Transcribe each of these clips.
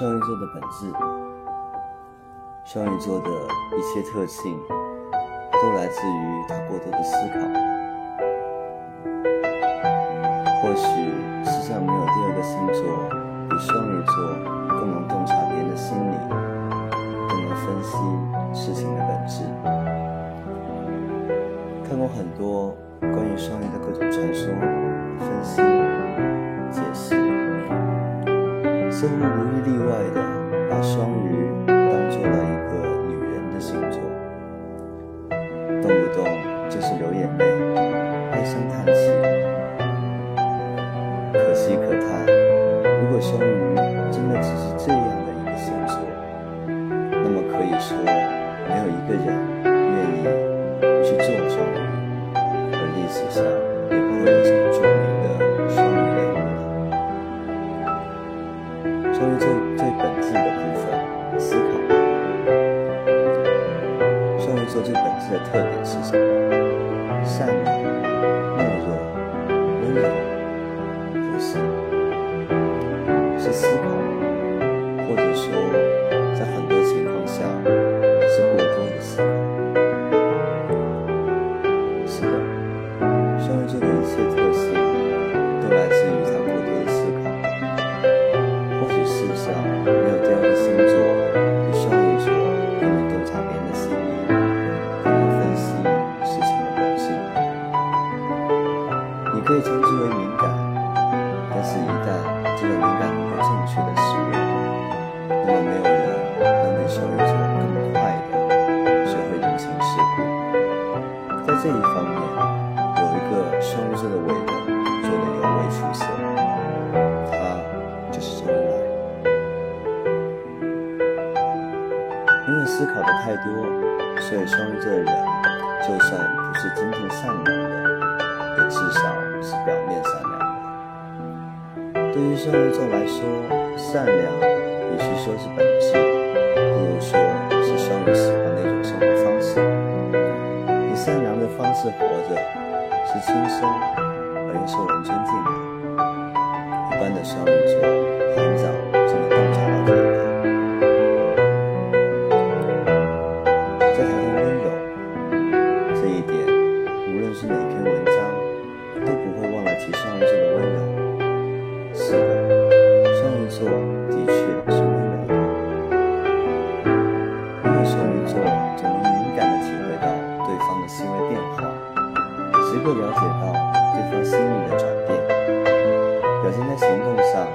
双鱼座的本质，双鱼座的一切特性都来自于他过多的思考。或许世上没有第二个星座比双鱼座更能洞察别人的心理，更能分析事情的本质。看过很多关于双鱼的各种传说、分析、似乎无一例外的把双鱼当做了一个女人的星座，动不动就是流眼泪、唉声叹气。可喜可叹，如果双鱼真的只是这样的一个星座，那么可以说没有一个人可以称之为敏感，但是，一旦这个敏感能够正确的使用，那么没有人能比双鱼座更快的学会人情世故。在这一方面，有一个双鱼座的伟人做得尤为出色，他就是周恩来。因为思考的太多，所以双鱼座的人，就算不是真正善良的，也至少是表面善良的。对于双鱼座来说，善良与其说是本质，不如说是双鱼喜欢的一种生活方式。以善良的方式活着，是轻松而又受人尊敬的。一般的双鱼座很早的变化，时刻了解到对方心理的转变，表现在行动上，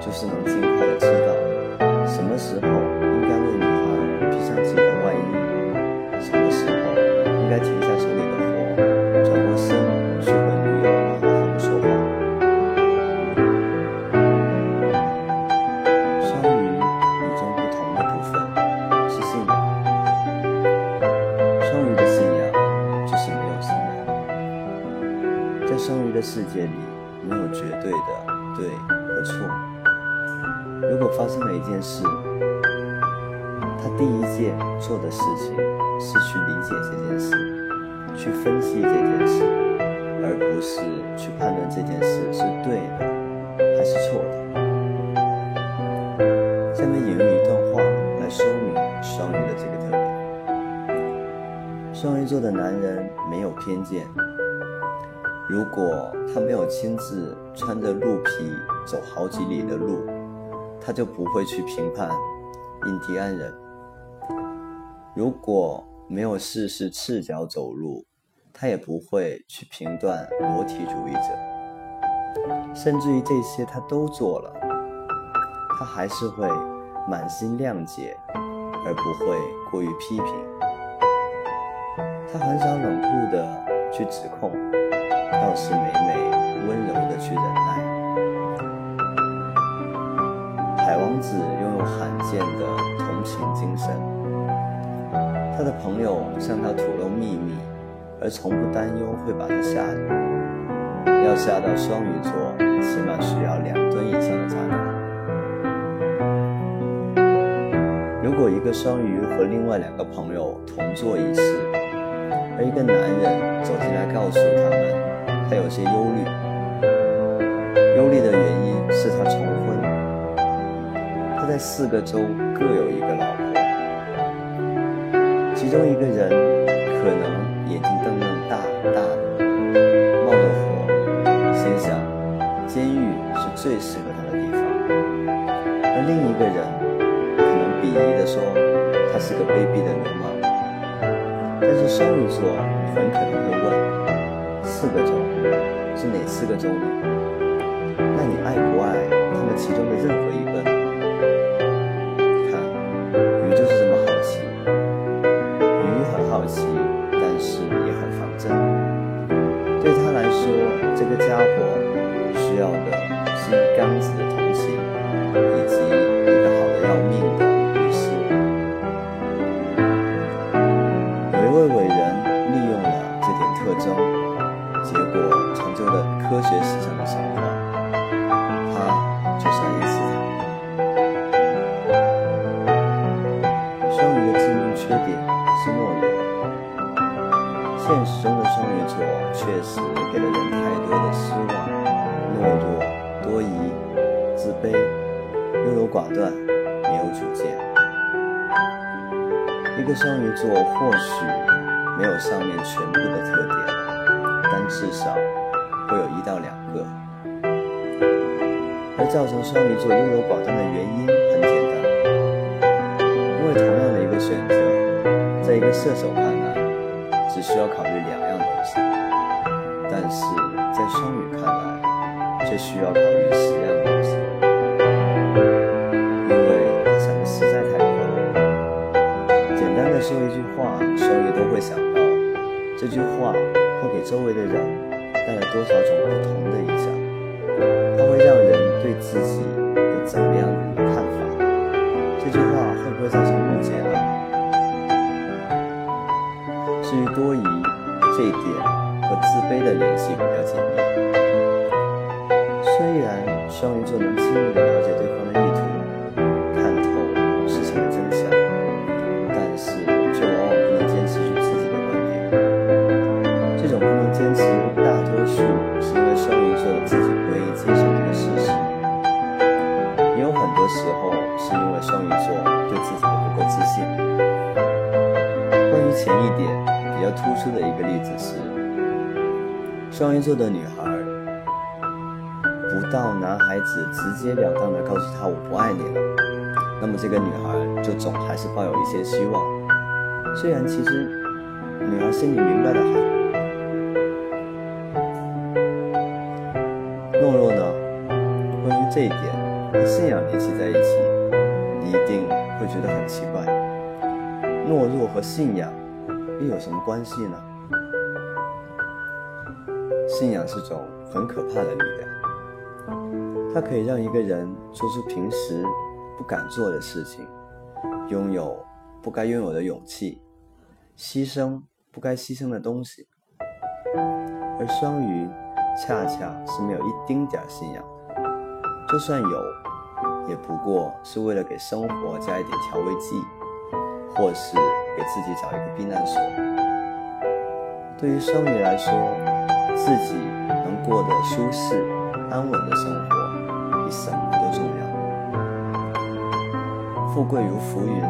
就是能尽快的知道什么时候应该为女孩披上世界里，没有绝对的对和错。如果发生了一件事，他第一件做的事情是去理解这件事，去分析这件事，而不是去判断这件事是对的还是错的。下面引用一段话来说明双鱼的这个特点：双鱼座的男人没有偏见，如果他没有亲自穿着鹿皮走好几里的路，他就不会去评判印第安人。如果没有试试赤脚走路，他也不会去评断裸体主义者。甚至于这些他都做了，他还是会满心谅解，而不会过于批评。他很少冷酷的去指控，倒是每每温柔的去忍耐。海王子拥有罕见的同情精神。他的朋友向他吐露秘密，而从不担忧会把他吓晕。要吓到双鱼座，起码需要两吨以上的渣男。如果一个双鱼和另外两个朋友同坐一室，而一个男人走进来告诉他们，他有些忧虑，忧虑的原因是他重婚。他在四个州各有一个老婆，其中一个人可能眼睛瞪瞪大大的，冒着火，心想监狱是最适合他的地方；而另一个人可能鄙夷地说他是个卑鄙的流氓。但是双鱼座很可能会问：四个州是哪四个州呢？那你爱不爱他们其中的任何一个？看，鱼就是这么好奇，鱼很好奇，但是也很防真。对他来说，这个家伙需要的是一缸子。科学思想的神话，他就是一次。双鱼的致命缺点是懦弱，现实中的双鱼座确实给了人太多的失望，懦弱、多疑、自卑、优柔寡断、没有主见。一个双鱼座或许没有上面全部的特点，但至少。会有一到两个。而造成双鱼座优柔寡断的原因很简单，因为同样的一个选择，在一个射手看来只需要考虑两样东西，但是在双鱼看来却需要考虑十样东西。因为想的实在太多了，简单的说一句话，双鱼都会想到这句话会给周围的人带来多少种不同的影响，它会让人对自己有怎么样的看法？这句话会不会造成误解呢？至于多疑，这一点和自卑的联系比较紧密。虽然双鱼座能轻易的了解对方说对自己的不够自信。关于前一点，比较突出。的一个例子是，双鱼座的女孩，不到男孩子直截了当的告诉他我不爱你了，那么这个女孩就总还是抱有一些希望。虽然其实女孩心里明白的很。懦弱呢，关于这一点和信仰联系在一起，一定会觉得很奇怪。懦弱和信仰。又有什么关系呢？信仰是种很可怕的力量，它可以让一个人做出平时不敢做的事情，拥有不该拥有的勇气，牺牲不该牺牲的东西。而双鱼恰恰是没有一丁点信仰，就算有，也不过是为了给生活加一点调味剂，或是。给自己找一个避难所。对于双鱼来说，自己能过得舒适、安稳的生活，比什么都重要。富贵如浮云，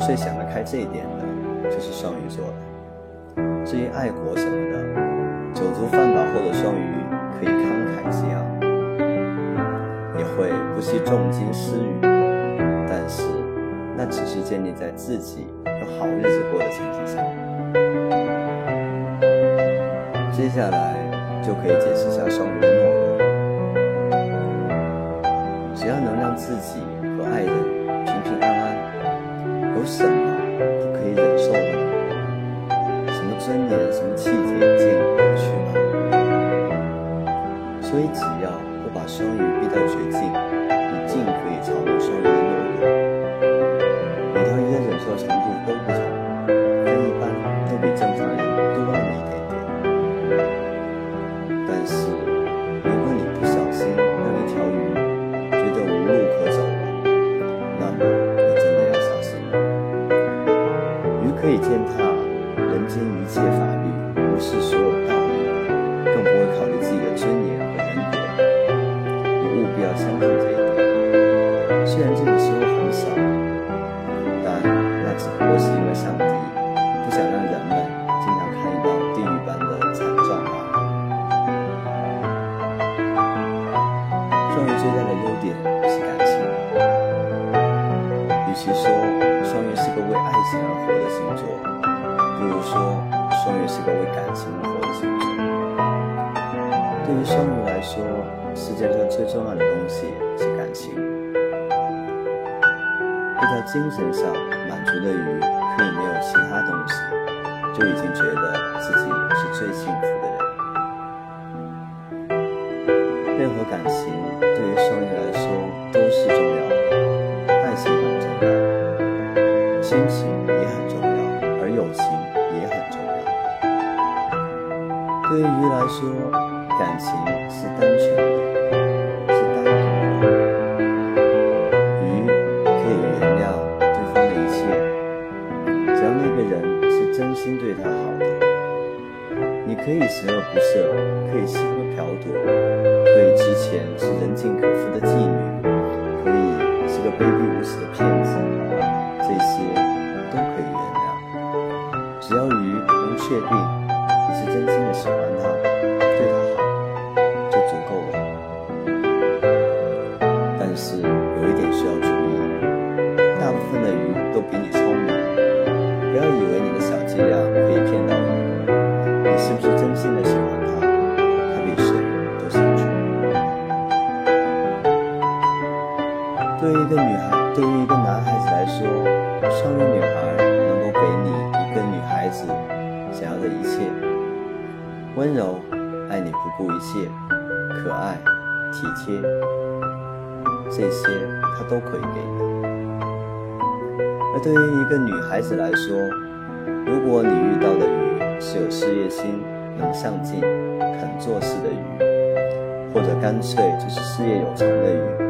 最想得开这一点的，就是双鱼座了。至于爱国什么的，酒足饭饱后的双鱼可以慷慨激昂，也会不惜重金施予，但是那只是建立在自己有。好日子过的前提下，接下来就可以解释一下双鱼的懦弱。只要能让自己和爱人平平安安，有什么不可以忍受的？什么尊严、什么气节，见过去吧。所以，只要双鱼逼到绝境，你尽可以超过双鱼的懦弱。每条鱼的忍受程度。都不同，但一般都比正常人多那么一点点。但是，上帝不想让人们经常看到地狱般的惨状吧双鱼最大的优点是感性与其说双鱼是个为爱情而活的星座不如说双鱼是个为感情而活的星座对于双鱼来说世界上最重要的东西是感情。一条精神上满足的鱼，可以没有其他东西，就已经觉得自己是最幸福的人。任何感情对于双鱼来说都是重要的，爱情很重要，亲情也很重要，而友情也很重要。对于鱼来说，感情是单纯的，可以十恶不赦，可以吃喝嫖赌，可以之前是人尽可夫的妓女，可以是个卑鄙无耻的骗子，这些都可以原谅。只要鱼能确定你是真心的喜欢他，对他好，就足够了。但是有一点需要注意，大部分的鱼都比你聪明，不要以为你的小伎俩可以个女孩，对于一个男孩子来说，双鱼女孩能够给你一个女孩子想要的一切：温柔，爱你不顾一切，可爱，体贴，这些他都可以给你。而对于一个女孩子来说，如果你遇到的鱼是有事业心、能上进、肯做事的鱼，或者干脆就是事业有成的鱼，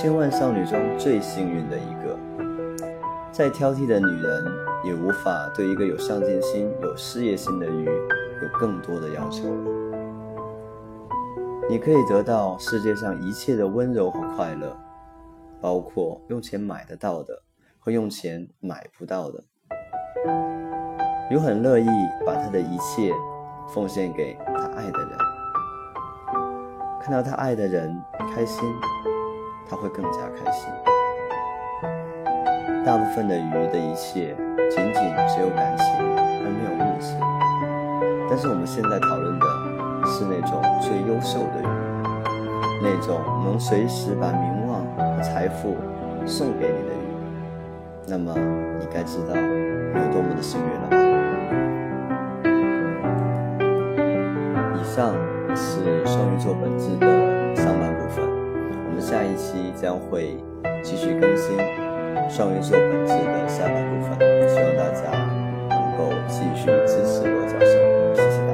千万少女中最幸运的一个。再挑剔的女人也无法对一个有上进心、有事业心的鱼有更多的要求。你可以得到世界上一切的温柔和快乐，包括用钱买得到的。和用钱买不到的，鱼很乐意把他的一切奉献给他爱的人。看到他爱的人开心，他会更加开心。大部分的鱼的一切仅仅只有感情，而没有物质。但是我们现在讨论的是那种最优秀的鱼，那种能随时把名望和财富送给你的鱼。那么你该知道有多么的幸运了吧？以上是双鱼座本质的，下一期将会继续更新双鱼座本质的下半部分，希望大家能够继续支持罗教授。谢谢